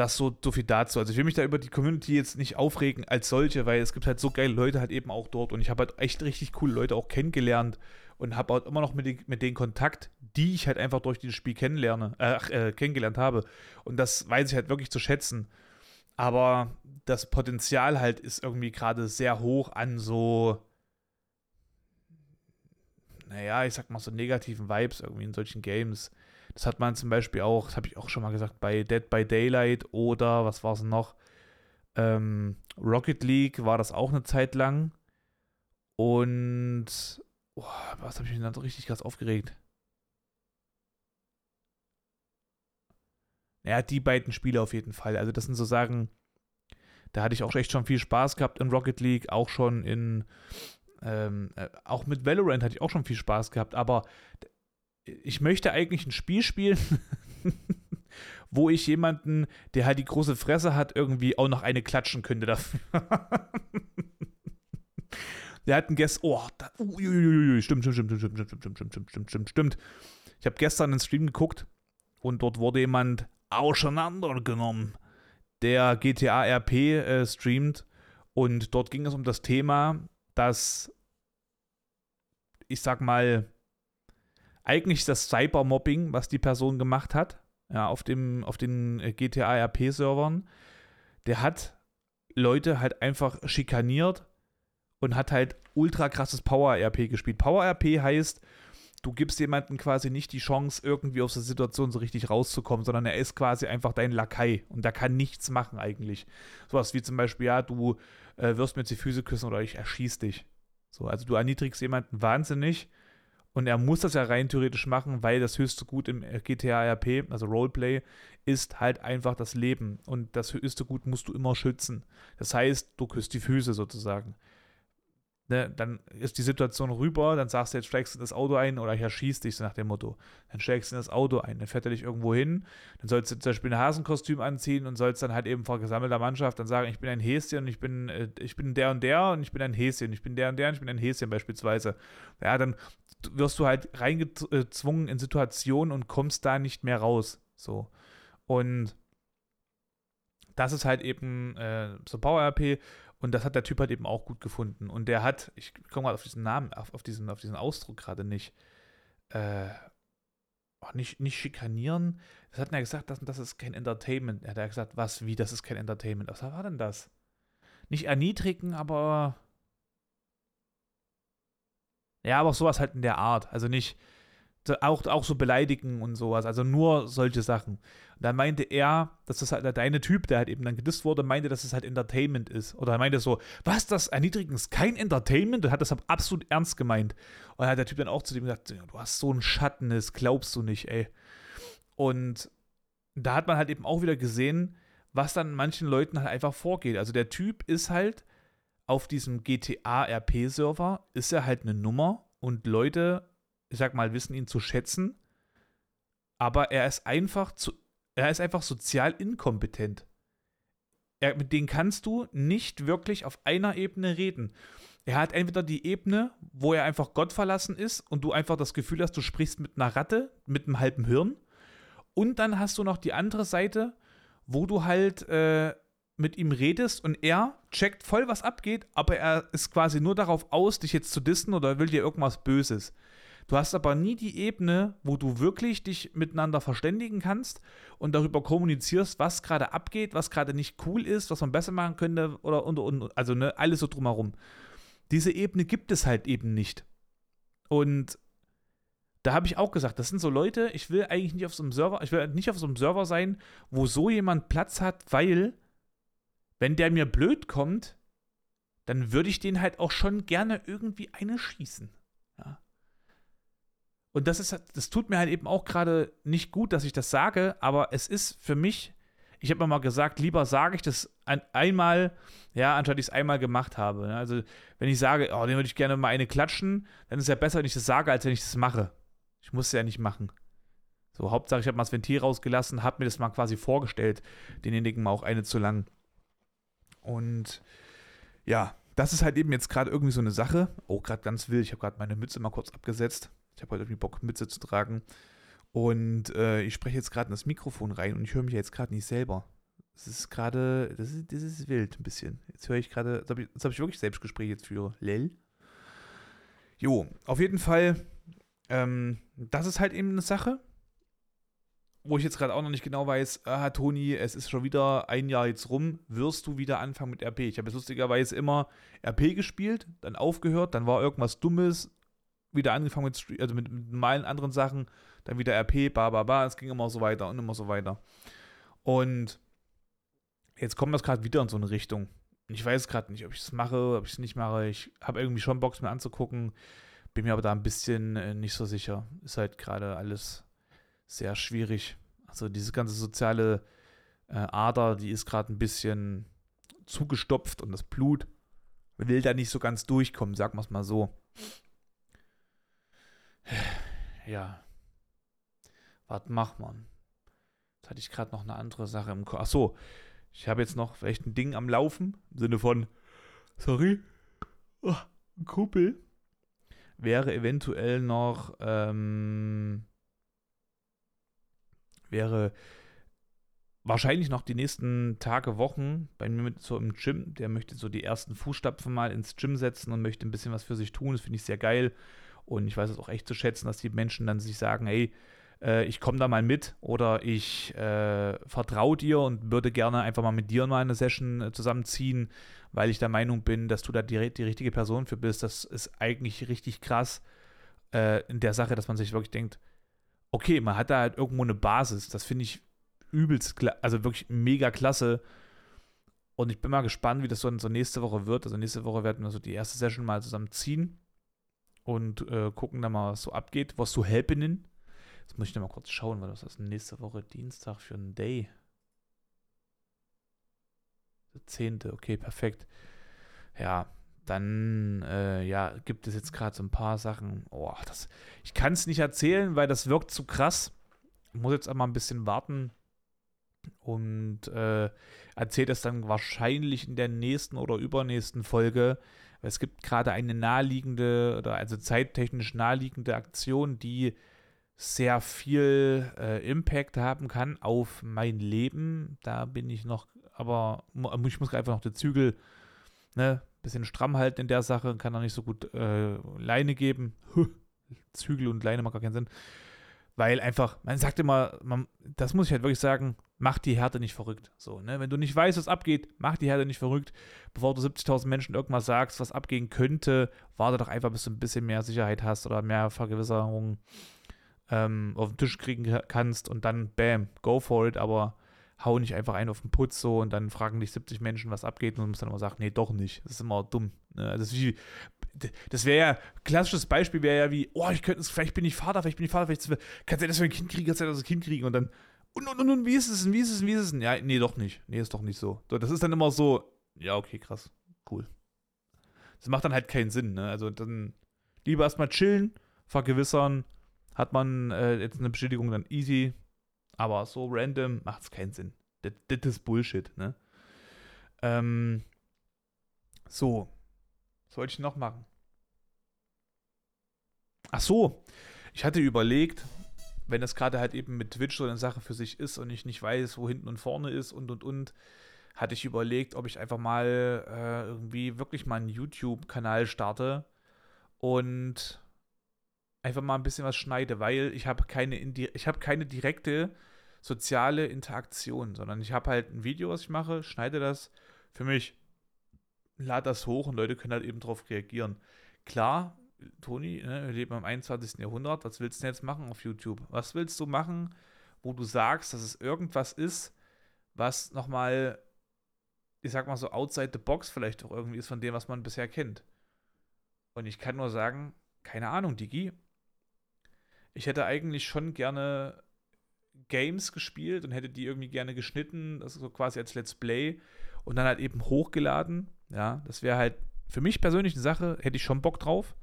das so, so viel dazu. Also ich will mich da über die Community jetzt nicht aufregen als solche, weil es gibt halt so geile Leute halt eben auch dort und ich habe halt echt richtig coole Leute auch kennengelernt und habe halt immer noch mit, den, mit denen Kontakt, die ich halt einfach durch dieses Spiel kennenlerne, äh, äh, kennengelernt habe. Und das weiß ich halt wirklich zu schätzen. Aber das Potenzial halt ist irgendwie gerade sehr hoch an so, naja, ich sag mal so negativen Vibes irgendwie in solchen Games. Das hat man zum Beispiel auch, das habe ich auch schon mal gesagt, bei Dead by Daylight oder was war es noch? Ähm, Rocket League war das auch eine Zeit lang. Und Oh, was habe ich mich dann so richtig krass aufgeregt? Ja, die beiden Spiele auf jeden Fall. Also, das sind so Sachen, da hatte ich auch echt schon viel Spaß gehabt in Rocket League, auch schon in, ähm, äh, auch mit Valorant hatte ich auch schon viel Spaß gehabt, aber ich möchte eigentlich ein Spiel spielen, *laughs* wo ich jemanden, der halt die große Fresse hat, irgendwie auch noch eine klatschen könnte dafür. *laughs* der hat einen Guest, oh, da, uiuiui, stimmt, stimmt, stimmt, stimmt, stimmt, stimmt, stimmt, stimmt, stimmt, stimmt, stimmt. Ich habe gestern einen Stream geguckt und dort wurde jemand auseinandergenommen, der GTA RP äh, streamt. Und dort ging es um das Thema, dass ich sag mal, eigentlich das Cybermobbing, was die Person gemacht hat, ja, auf, dem, auf den äh, GTA RP-Servern, der hat Leute halt einfach schikaniert und hat halt ultra krasses Power-RP gespielt. Power-RP heißt, du gibst jemandem quasi nicht die Chance, irgendwie aus der Situation so richtig rauszukommen, sondern er ist quasi einfach dein Lakai und der kann nichts machen eigentlich. Sowas wie zum Beispiel, ja, du äh, wirst mir jetzt die Füße küssen oder ich erschieß dich. So, also du erniedrigst jemanden wahnsinnig und er muss das ja rein theoretisch machen, weil das höchste Gut im GTA RP, also Roleplay, ist halt einfach das Leben. Und das höchste Gut musst du immer schützen. Das heißt, du küsst die Füße sozusagen ne, dann ist die Situation rüber, dann sagst du, jetzt steigst du in das Auto ein oder ich erschieß dich, so nach dem Motto. Dann steigst du in das Auto ein, dann fährt er dich irgendwo hin, dann sollst du zum Beispiel ein Hasenkostüm anziehen und sollst dann halt eben vor gesammelter Mannschaft dann sagen, ich bin ein Häschen und ich bin, äh, ich bin der und der und ich bin ein Häschen, ich bin der und der und ich bin ein Häschen beispielsweise. Ja, dann wirst du halt reingezwungen in Situationen und kommst da nicht mehr raus. So. Und das ist halt eben äh, so Power-RP und das hat der Typ halt eben auch gut gefunden. Und der hat, ich komme mal auf diesen Namen, auf, auf, diesen, auf diesen Ausdruck gerade nicht, äh, oh, nicht, nicht schikanieren. Das hat er gesagt, das, das ist kein Entertainment. Er hat gesagt, was, wie, das ist kein Entertainment. Was war denn das? Nicht erniedrigen, aber. Ja, aber sowas halt in der Art. Also nicht, auch, auch so beleidigen und sowas. Also nur solche Sachen. Und dann meinte er, dass das halt deine Typ, der halt eben dann gedisst wurde, meinte, dass es halt Entertainment ist. Oder er meinte so, was, das Erniedrigen ist kein Entertainment? Und hat das absolut ernst gemeint. Und hat der Typ dann auch zu dem gesagt, du hast so einen Schatten, das glaubst du nicht, ey. Und da hat man halt eben auch wieder gesehen, was dann manchen Leuten halt einfach vorgeht. Also der Typ ist halt auf diesem GTA-RP-Server, ist er halt eine Nummer und Leute ich sag mal, wissen ihn zu schätzen, aber er ist einfach zu, er ist einfach sozial inkompetent. Er, mit denen kannst du nicht wirklich auf einer Ebene reden. Er hat entweder die Ebene, wo er einfach Gott verlassen ist und du einfach das Gefühl hast, du sprichst mit einer Ratte, mit einem halben Hirn. Und dann hast du noch die andere Seite, wo du halt äh, mit ihm redest und er checkt voll, was abgeht, aber er ist quasi nur darauf aus, dich jetzt zu dissen oder will dir irgendwas Böses. Du hast aber nie die Ebene, wo du wirklich dich miteinander verständigen kannst und darüber kommunizierst, was gerade abgeht, was gerade nicht cool ist, was man besser machen könnte oder und, und also ne, alles so drumherum. Diese Ebene gibt es halt eben nicht. Und da habe ich auch gesagt, das sind so Leute, ich will eigentlich nicht auf so einem Server, ich will nicht auf so einem Server sein, wo so jemand Platz hat, weil wenn der mir blöd kommt, dann würde ich den halt auch schon gerne irgendwie eine schießen. Und das ist, das tut mir halt eben auch gerade nicht gut, dass ich das sage, aber es ist für mich, ich habe mir mal gesagt, lieber sage ich das ein, einmal, ja, anstatt ich es einmal gemacht habe. Ne? Also, wenn ich sage, oh, den würde ich gerne mal eine klatschen, dann ist es ja besser, wenn ich das sage, als wenn ich das mache. Ich muss es ja nicht machen. So, Hauptsache, ich habe mal das Ventil rausgelassen, habe mir das mal quasi vorgestellt, denjenigen mal auch eine zu lang. Und ja, das ist halt eben jetzt gerade irgendwie so eine Sache. Oh, gerade ganz wild. Ich habe gerade meine Mütze mal kurz abgesetzt. Ich habe heute irgendwie Bock, Mütze zu tragen. Und äh, ich spreche jetzt gerade in das Mikrofon rein und ich höre mich jetzt gerade nicht selber. Das ist gerade, das ist, das ist wild ein bisschen. Jetzt höre ich gerade, jetzt habe ich, hab ich wirklich Selbstgespräch jetzt für Lel. Jo, auf jeden Fall, ähm, das ist halt eben eine Sache, wo ich jetzt gerade auch noch nicht genau weiß, ah, Toni, es ist schon wieder ein Jahr jetzt rum, wirst du wieder anfangen mit RP? Ich habe jetzt lustigerweise immer RP gespielt, dann aufgehört, dann war irgendwas Dummes, wieder angefangen mit, also mit, mit normalen anderen Sachen, dann wieder RP, ba, ba, ba, es ging immer so weiter und immer so weiter. Und jetzt kommt das gerade wieder in so eine Richtung. Ich weiß gerade nicht, ob ich es mache, ob ich es nicht mache. Ich habe irgendwie schon Bock, mir anzugucken. bin mir aber da ein bisschen äh, nicht so sicher. Ist halt gerade alles sehr schwierig. Also diese ganze soziale äh, Ader, die ist gerade ein bisschen zugestopft und das Blut will da nicht so ganz durchkommen, sagen wir es mal so. Ja. Was macht man? Jetzt hatte ich gerade noch eine andere Sache im Kopf. Achso, ich habe jetzt noch vielleicht ein Ding am Laufen. Im Sinne von, sorry, oh, Kuppel. Wäre eventuell noch, ähm, wäre wahrscheinlich noch die nächsten Tage, Wochen bei mir mit so im Gym. Der möchte so die ersten Fußstapfen mal ins Gym setzen und möchte ein bisschen was für sich tun. Das finde ich sehr geil. Und ich weiß es auch echt zu schätzen, dass die Menschen dann sich sagen, ey, äh, ich komme da mal mit oder ich äh, vertraue dir und würde gerne einfach mal mit dir mal eine Session äh, zusammenziehen, weil ich der Meinung bin, dass du da die, die richtige Person für bist. Das ist eigentlich richtig krass äh, in der Sache, dass man sich wirklich denkt, okay, man hat da halt irgendwo eine Basis. Das finde ich übelst, also wirklich mega klasse. Und ich bin mal gespannt, wie das so, so nächste Woche wird. Also nächste Woche werden wir so die erste Session mal zusammen ziehen und äh, gucken dann mal, was so abgeht, was so helfen. Jetzt muss ich noch mal kurz schauen, was das ist nächste Woche Dienstag für ein Day. Der 10. Okay, perfekt. Ja, dann äh, ja, gibt es jetzt gerade so ein paar Sachen. Oh, das, ich kann es nicht erzählen, weil das wirkt zu krass. Ich muss jetzt einmal ein bisschen warten und äh, erzählt das dann wahrscheinlich in der nächsten oder übernächsten Folge. Es gibt gerade eine naheliegende oder also zeittechnisch naheliegende Aktion, die sehr viel äh, Impact haben kann auf mein Leben. Da bin ich noch, aber ich muss einfach noch die Zügel ne, bisschen stramm halten in der Sache, kann auch nicht so gut äh, Leine geben. *laughs* Zügel und Leine macht gar keinen Sinn. Weil einfach, man sagt immer, man, das muss ich halt wirklich sagen, mach die Härte nicht verrückt. So, ne? Wenn du nicht weißt, was abgeht, mach die Härte nicht verrückt. Bevor du 70.000 Menschen irgendwas sagst, was abgehen könnte, warte doch einfach, bis du ein bisschen mehr Sicherheit hast oder mehr Vergewisserung ähm, auf den Tisch kriegen kannst und dann, bam, go for it, aber hau nicht einfach einen auf den Putz so und dann fragen dich 70 Menschen, was abgeht und du musst dann immer sagen, nee, doch nicht. Das ist immer dumm. Ne? Das, das wäre ja, klassisches Beispiel wäre ja wie, oh, ich könnte es, vielleicht bin ich Vater, vielleicht bin ich Vater, vielleicht kannst du das für ein Kind kriegen, kannst du das Kind kriegen und dann, und, und, und, und, wie ist es denn, wie ist es denn, wie ist es denn? Ja, nee, doch nicht. Nee, ist doch nicht so. Das ist dann immer so, ja, okay, krass, cool. Das macht dann halt keinen Sinn, ne? Also dann lieber erstmal chillen, vergewissern, hat man äh, jetzt eine Bestätigung dann easy, aber so random macht es keinen Sinn. Das, das ist Bullshit, ne? Ähm, so. Was wollte ich noch machen? Ach so. Ich hatte überlegt, wenn das gerade halt eben mit Twitch so eine Sache für sich ist und ich nicht weiß, wo hinten und vorne ist und und und, hatte ich überlegt, ob ich einfach mal äh, irgendwie wirklich mal einen YouTube-Kanal starte und einfach mal ein bisschen was schneide, weil ich habe keine, ich habe keine direkte soziale Interaktion, sondern ich habe halt ein Video, was ich mache, schneide das für mich, lade das hoch und Leute können halt eben darauf reagieren. Klar, Toni, ne, wir leben im 21. Jahrhundert, was willst du denn jetzt machen auf YouTube? Was willst du machen, wo du sagst, dass es irgendwas ist, was nochmal, ich sag mal so, outside the box vielleicht auch irgendwie ist von dem, was man bisher kennt. Und ich kann nur sagen, keine Ahnung, Digi, ich hätte eigentlich schon gerne Games gespielt und hätte die irgendwie gerne geschnitten, das ist so quasi als Let's Play und dann halt eben hochgeladen. Ja, das wäre halt für mich persönlich eine Sache, hätte ich schon Bock drauf,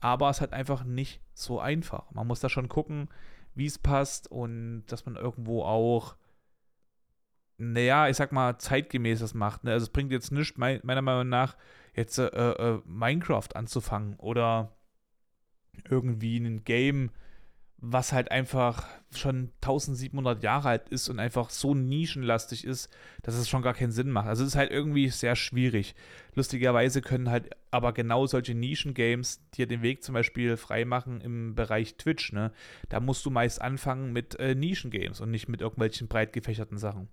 aber es ist halt einfach nicht so einfach. Man muss da schon gucken, wie es passt und dass man irgendwo auch, naja, ich sag mal, zeitgemäß das macht. Ne? Also es bringt jetzt nichts, meiner Meinung nach, jetzt äh, äh, Minecraft anzufangen oder irgendwie ein Game was halt einfach schon 1700 Jahre alt ist und einfach so nischenlastig ist, dass es schon gar keinen Sinn macht. Also es ist halt irgendwie sehr schwierig. Lustigerweise können halt aber genau solche Nischen-Games dir den Weg zum Beispiel freimachen im Bereich Twitch. Ne? Da musst du meist anfangen mit äh, Nischen-Games und nicht mit irgendwelchen breit gefächerten Sachen.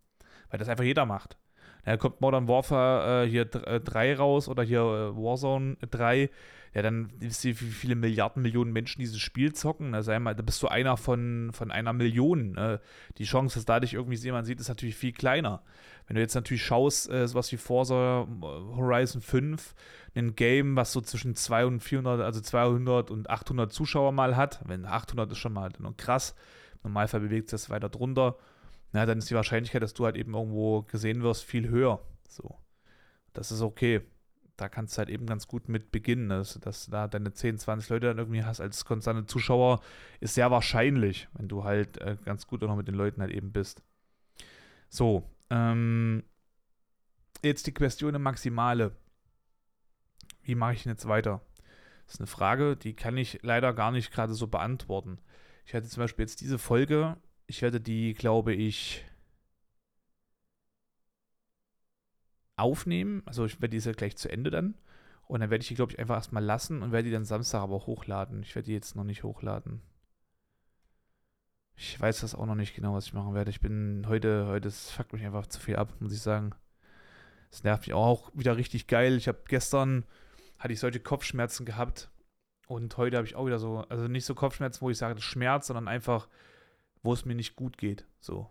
Weil das einfach jeder macht. Ja, kommt Modern Warfare äh, hier 3 äh, raus oder hier äh, Warzone 3 ja, dann wisst ihr, wie viele Milliarden, Millionen Menschen dieses Spiel zocken. Da, sei mal, da bist du einer von, von einer Million. Ne? Die Chance, dass dadurch irgendwie jemand sieht, ist natürlich viel kleiner. Wenn du jetzt natürlich schaust, äh, sowas wie Forza äh, Horizon 5, ein Game, was so zwischen 200 und 400, also 200 und 800 Zuschauer mal hat, wenn 800 ist schon mal krass, im Normalfall bewegt sich das weiter drunter, na, dann ist die Wahrscheinlichkeit, dass du halt eben irgendwo gesehen wirst, viel höher. So. Das ist okay da kannst du halt eben ganz gut mit beginnen. Dass, dass da deine 10, 20 Leute dann irgendwie hast als konstante Zuschauer, ist sehr wahrscheinlich, wenn du halt äh, ganz gut auch noch mit den Leuten halt eben bist. So, ähm, jetzt die Question im Maximale. Wie mache ich denn jetzt weiter? Das ist eine Frage, die kann ich leider gar nicht gerade so beantworten. Ich hatte zum Beispiel jetzt diese Folge, ich werde die, glaube ich, aufnehmen. Also ich werde diese gleich zu Ende dann. Und dann werde ich die, glaube ich, einfach erstmal lassen und werde die dann Samstag aber hochladen. Ich werde die jetzt noch nicht hochladen. Ich weiß das auch noch nicht genau, was ich machen werde. Ich bin heute, heute, es fuckt mich einfach zu viel ab, muss ich sagen. Es nervt mich auch wieder richtig geil. Ich habe gestern, hatte ich solche Kopfschmerzen gehabt. Und heute habe ich auch wieder so, also nicht so Kopfschmerzen, wo ich sage, das Schmerz, sondern einfach, wo es mir nicht gut geht. So.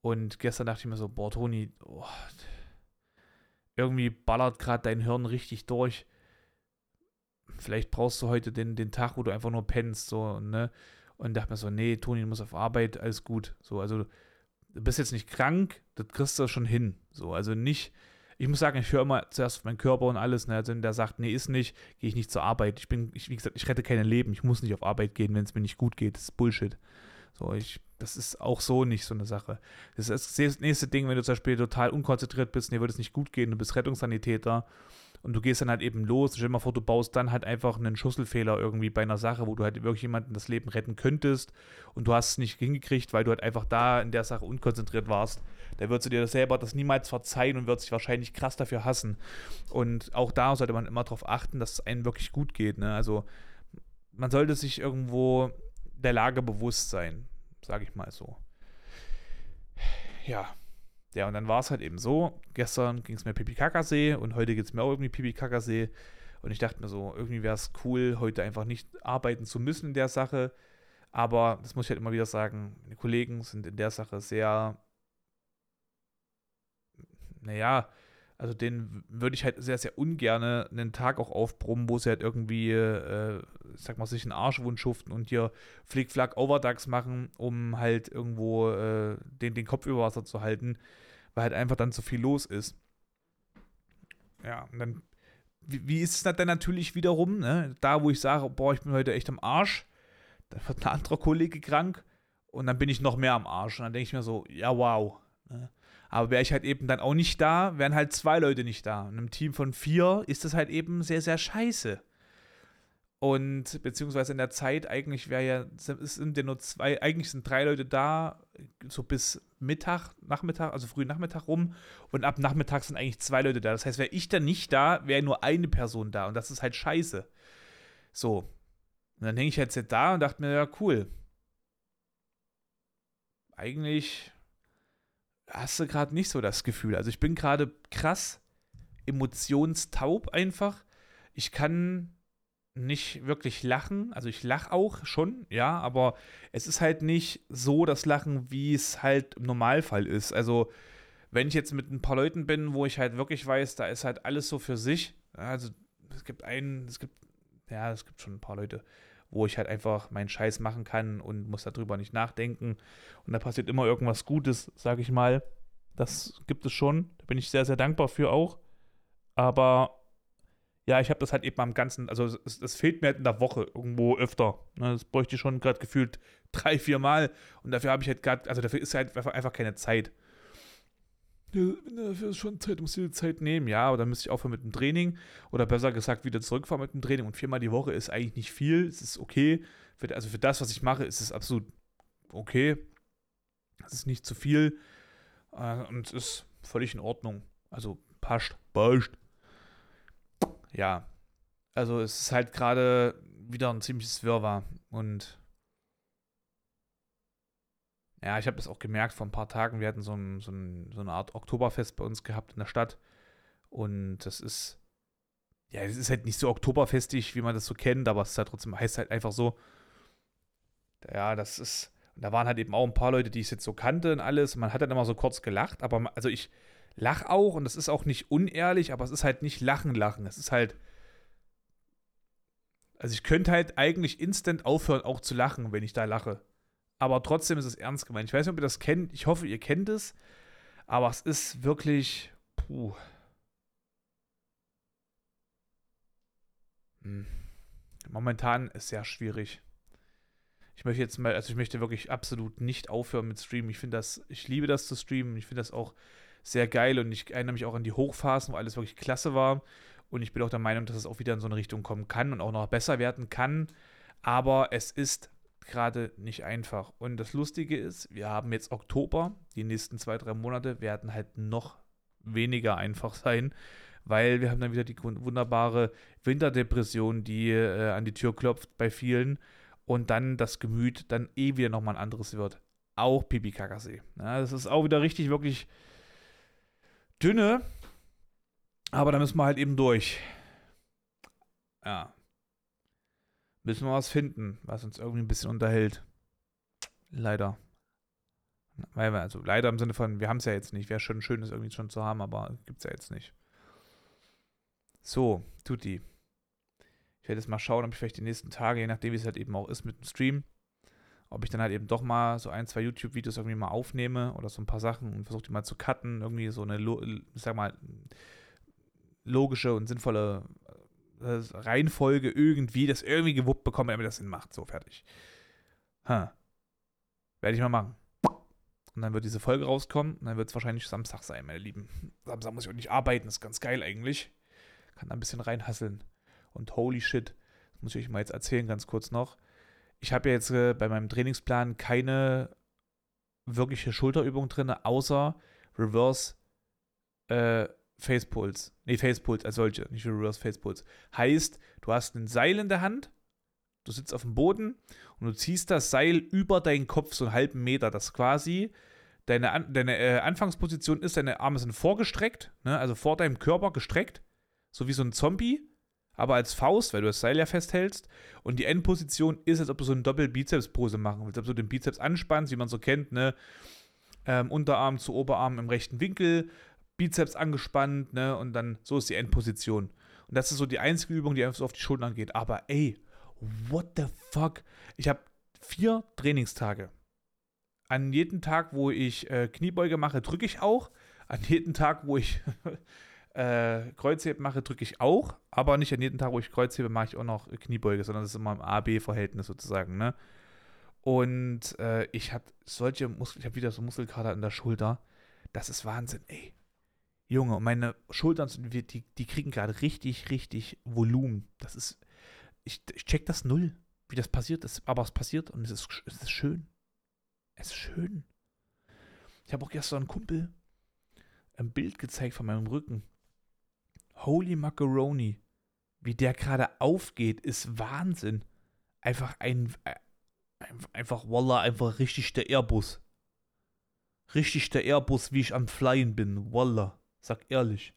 Und gestern dachte ich mir so, boah, Toni, oh, irgendwie ballert gerade dein Hirn richtig durch. Vielleicht brauchst du heute den, den Tag, wo du einfach nur pennst, so, ne? Und dachte mir so, nee, Toni, du musst auf Arbeit, alles gut. So, also du bist jetzt nicht krank, das kriegst du schon hin. So, also nicht, ich muss sagen, ich höre immer zuerst auf meinen Körper und alles, ne? Also wenn der sagt, nee, ist nicht, gehe ich nicht zur Arbeit. Ich bin, ich, wie gesagt, ich rette keine Leben, ich muss nicht auf Arbeit gehen, wenn es mir nicht gut geht. Das ist Bullshit. So, ich, das ist auch so nicht so eine Sache. Das ist das nächste Ding, wenn du zum Beispiel total unkonzentriert bist, dir würde es nicht gut gehen, du bist Rettungssanitäter und du gehst dann halt eben los. Stell dir mal vor, du baust dann halt einfach einen Schusselfehler irgendwie bei einer Sache, wo du halt wirklich jemanden das Leben retten könntest und du hast es nicht hingekriegt, weil du halt einfach da in der Sache unkonzentriert warst. Da würdest du dir selber das niemals verzeihen und würdest dich wahrscheinlich krass dafür hassen. Und auch da sollte man immer darauf achten, dass es einem wirklich gut geht. Ne? Also man sollte sich irgendwo der Lage bewusst sein, sage ich mal so. Ja. Ja, und dann war es halt eben so, gestern ging es mir Pipi Kakasee und heute geht es mir auch irgendwie Pipi Kakasee. Und ich dachte mir so, irgendwie wäre es cool, heute einfach nicht arbeiten zu müssen in der Sache. Aber das muss ich halt immer wieder sagen, meine Kollegen sind in der Sache sehr, naja, also den würde ich halt sehr, sehr ungern einen Tag auch aufbrummen, wo sie halt irgendwie, äh, sag mal, sich einen Arschwund schuften und hier Flick-Flack Overducks machen, um halt irgendwo äh, den, den Kopf über Wasser zu halten, weil halt einfach dann zu viel los ist. Ja, und dann, wie, wie ist es dann natürlich wiederum, ne? Da, wo ich sage, boah, ich bin heute echt am Arsch, dann wird ein anderer Kollege krank und dann bin ich noch mehr am Arsch. Und dann denke ich mir so, ja, wow. Ne? Aber wäre ich halt eben dann auch nicht da, wären halt zwei Leute nicht da. In einem Team von vier ist das halt eben sehr, sehr scheiße. Und beziehungsweise in der Zeit, eigentlich wäre ja, sind ja nur zwei, eigentlich sind drei Leute da, so bis Mittag, Nachmittag, also früh Nachmittag rum. Und ab Nachmittag sind eigentlich zwei Leute da. Das heißt, wäre ich dann nicht da, wäre nur eine Person da. Und das ist halt scheiße. So. Und dann hänge ich jetzt da und dachte mir, ja, cool. Eigentlich hast du gerade nicht so das Gefühl. Also ich bin gerade krass emotionstaub einfach. Ich kann nicht wirklich lachen. Also ich lache auch schon, ja, aber es ist halt nicht so das Lachen, wie es halt im Normalfall ist. Also wenn ich jetzt mit ein paar Leuten bin, wo ich halt wirklich weiß, da ist halt alles so für sich. Also es gibt einen, es gibt, ja, es gibt schon ein paar Leute, wo ich halt einfach meinen Scheiß machen kann und muss darüber nicht nachdenken. Und da passiert immer irgendwas Gutes, sag ich mal. Das gibt es schon. Da bin ich sehr, sehr dankbar für auch. Aber ja, ich habe das halt eben am ganzen, also es, es, fehlt mir halt in der Woche irgendwo öfter. Ne? Das bräuchte ich schon gerade gefühlt drei, vier Mal. Und dafür habe ich halt gerade, also dafür ist halt einfach keine Zeit. Ja, dafür ist schon Zeit, muss die Zeit nehmen. Ja, aber dann müsste ich aufhören mit dem Training. Oder besser gesagt, wieder zurückfahren mit dem Training. Und viermal die Woche ist eigentlich nicht viel. Es ist okay. Für, also für das, was ich mache, ist es absolut okay. Es ist nicht zu viel. Äh, und es ist völlig in Ordnung. Also passt. Passt. Ja. Also es ist halt gerade wieder ein ziemliches Wirrwarr. Und Ja, ich habe das auch gemerkt vor ein paar Tagen. Wir hatten so, ein, so, ein, so eine Art Oktoberfest bei uns gehabt in der Stadt. Und das ist, ja, es ist halt nicht so oktoberfestig, wie man das so kennt, aber es ist halt trotzdem, heißt halt einfach so, ja, das ist, da waren halt eben auch ein paar Leute, die ich jetzt so kannte und alles. Und man hat dann immer so kurz gelacht, aber also ich lach auch und das ist auch nicht unehrlich, aber es ist halt nicht Lachen, Lachen. Es ist halt, also ich könnte halt eigentlich instant aufhören, auch zu lachen, wenn ich da lache. Aber trotzdem ist es ernst gemeint. Ich weiß nicht, ob ihr das kennt. Ich hoffe, ihr kennt es. Aber es ist wirklich. Puh. Hm. Momentan ist sehr schwierig. Ich möchte jetzt mal, also ich möchte wirklich absolut nicht aufhören mit Streamen. Ich finde das, ich liebe das zu streamen. Ich finde das auch sehr geil und ich erinnere mich auch an die Hochphasen, wo alles wirklich klasse war. Und ich bin auch der Meinung, dass es auch wieder in so eine Richtung kommen kann und auch noch besser werden kann. Aber es ist gerade nicht einfach. Und das Lustige ist, wir haben jetzt Oktober. Die nächsten zwei, drei Monate werden halt noch weniger einfach sein, weil wir haben dann wieder die wunderbare Winterdepression, die äh, an die Tür klopft bei vielen und dann das Gemüt dann eh wieder nochmal ein anderes wird. Auch Pipi Kakasee. Ja, das ist auch wieder richtig, wirklich dünne aber da müssen wir halt eben durch. Ja. Müssen wir was finden, was uns irgendwie ein bisschen unterhält. Leider. Also leider im Sinne von, wir haben es ja jetzt nicht. Wäre schon schön, das irgendwie schon zu haben, aber gibt es ja jetzt nicht. So, Tutti. Ich werde jetzt mal schauen, ob ich vielleicht die nächsten Tage, je nachdem wie es halt eben auch ist mit dem Stream, ob ich dann halt eben doch mal so ein, zwei YouTube-Videos irgendwie mal aufnehme oder so ein paar Sachen und versuche die mal zu cutten. Irgendwie so eine, ich sag mal, logische und sinnvolle äh, Reihenfolge irgendwie, das irgendwie gewuppt bekomme, damit das Sinn macht. So, fertig. Huh. Werde ich mal machen. Und dann wird diese Folge rauskommen und dann wird es wahrscheinlich Samstag sein, meine Lieben. Samstag muss ich auch nicht arbeiten, ist ganz geil eigentlich. Kann da ein bisschen reinhasseln. Und holy shit, das muss ich euch mal jetzt erzählen, ganz kurz noch. Ich habe ja jetzt äh, bei meinem Trainingsplan keine wirkliche Schulterübung drin, außer Reverse äh, Facepulse. Nee, Facepulse als solche, nicht Reverse Facepulse. Heißt, du hast ein Seil in der Hand, du sitzt auf dem Boden und du ziehst das Seil über deinen Kopf so einen halben Meter, das quasi deine, deine äh, Anfangsposition ist, deine Arme sind vorgestreckt, ne, also vor deinem Körper gestreckt, so wie so ein Zombie, aber als Faust, weil du das Seil ja festhältst. Und die Endposition ist, als ob du so eine Doppel-Bizeps-Pose machen willst, als ob du den Bizeps anspannst, wie man so kennt, ne, ähm, Unterarm zu Oberarm im rechten Winkel, Bizeps angespannt, ne? Und dann so ist die Endposition. Und das ist so die einzige Übung, die einfach so auf die Schultern geht. Aber ey, what the fuck? Ich habe vier Trainingstage. An jedem Tag, wo ich äh, Kniebeuge mache, drücke ich auch. An jedem Tag, wo ich *laughs* äh, Kreuzheben mache, drücke ich auch. Aber nicht an jedem Tag, wo ich Kreuzhebe, mache ich auch noch Kniebeuge, sondern das ist immer im A-B-Verhältnis sozusagen, ne? Und äh, ich habe solche Muskel, ich habe wieder so Muskelkater in der Schulter. Das ist Wahnsinn, ey. Junge, meine Schultern, die, die kriegen gerade richtig, richtig Volumen. Das ist, ich, ich check das null, wie das passiert ist, aber es passiert und es ist, es ist schön. Es ist schön. Ich habe auch gestern einem Kumpel ein Bild gezeigt von meinem Rücken. Holy Macaroni. Wie der gerade aufgeht, ist Wahnsinn. Einfach ein, einfach, Wallah, einfach richtig der Airbus. Richtig der Airbus, wie ich am Flyen bin. Wallah. Sag ehrlich.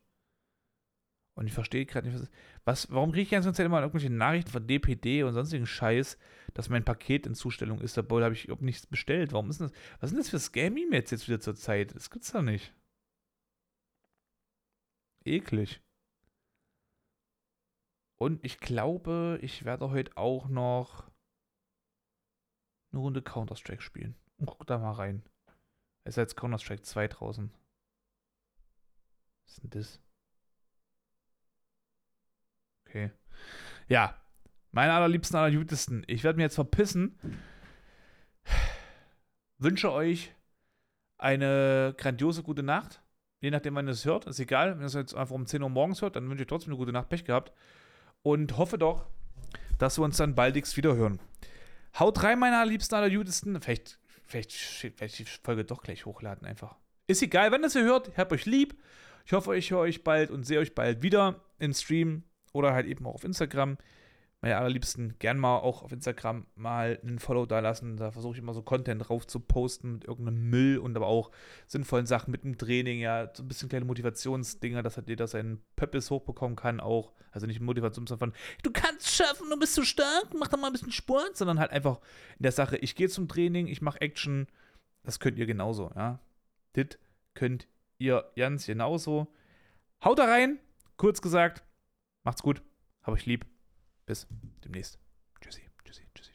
Und ich verstehe gerade nicht, was, warum kriege ich ganz Zeit immer irgendwelche Nachrichten von DPD und sonstigen Scheiß, dass mein Paket in Zustellung ist, obwohl habe ich überhaupt nichts bestellt. Warum ist das? Was sind das für Scam-E-Mails jetzt wieder zur Zeit? Das gibt's doch nicht. Eklig. Und ich glaube, ich werde heute auch noch eine Runde Counter-Strike spielen. Und guck da mal rein. Es ist jetzt Counter-Strike 2 draußen. Was ist denn das? Okay. Ja. Meine allerliebsten, allerjütesten. Ich werde mir jetzt verpissen. Wünsche euch eine grandiose gute Nacht. Je nachdem, wann ihr es hört. Ist egal. Wenn ihr es jetzt einfach um 10 Uhr morgens hört, dann wünsche ich trotzdem eine gute Nacht. Pech gehabt. Und hoffe doch, dass wir uns dann baldigst wiederhören. Haut rein, meine allerliebsten, allerjütesten. Vielleicht, vielleicht, vielleicht die Folge doch gleich hochladen einfach. Ist egal, wenn ihr es hört. Ich hab euch lieb. Ich hoffe, ich höre euch bald und sehe euch bald wieder im Stream oder halt eben auch auf Instagram. meine allerliebsten gern mal auch auf Instagram mal einen Follow da lassen. Da versuche ich immer so Content drauf zu posten mit irgendeinem Müll und aber auch sinnvollen Sachen mit dem Training, ja, so ein bisschen kleine Motivationsdinger, dass halt jeder seinen Pöppis hochbekommen kann, auch. Also nicht Motivation, von, du kannst schaffen, du bist so stark, mach doch mal ein bisschen Sport, sondern halt einfach in der Sache, ich gehe zum Training, ich mache Action, das könnt ihr genauso, ja. Das könnt ihr ganz genauso. Haut da rein, kurz gesagt, macht's gut, hab euch lieb. Bis demnächst. Tschüssi, tschüssi, tschüssi.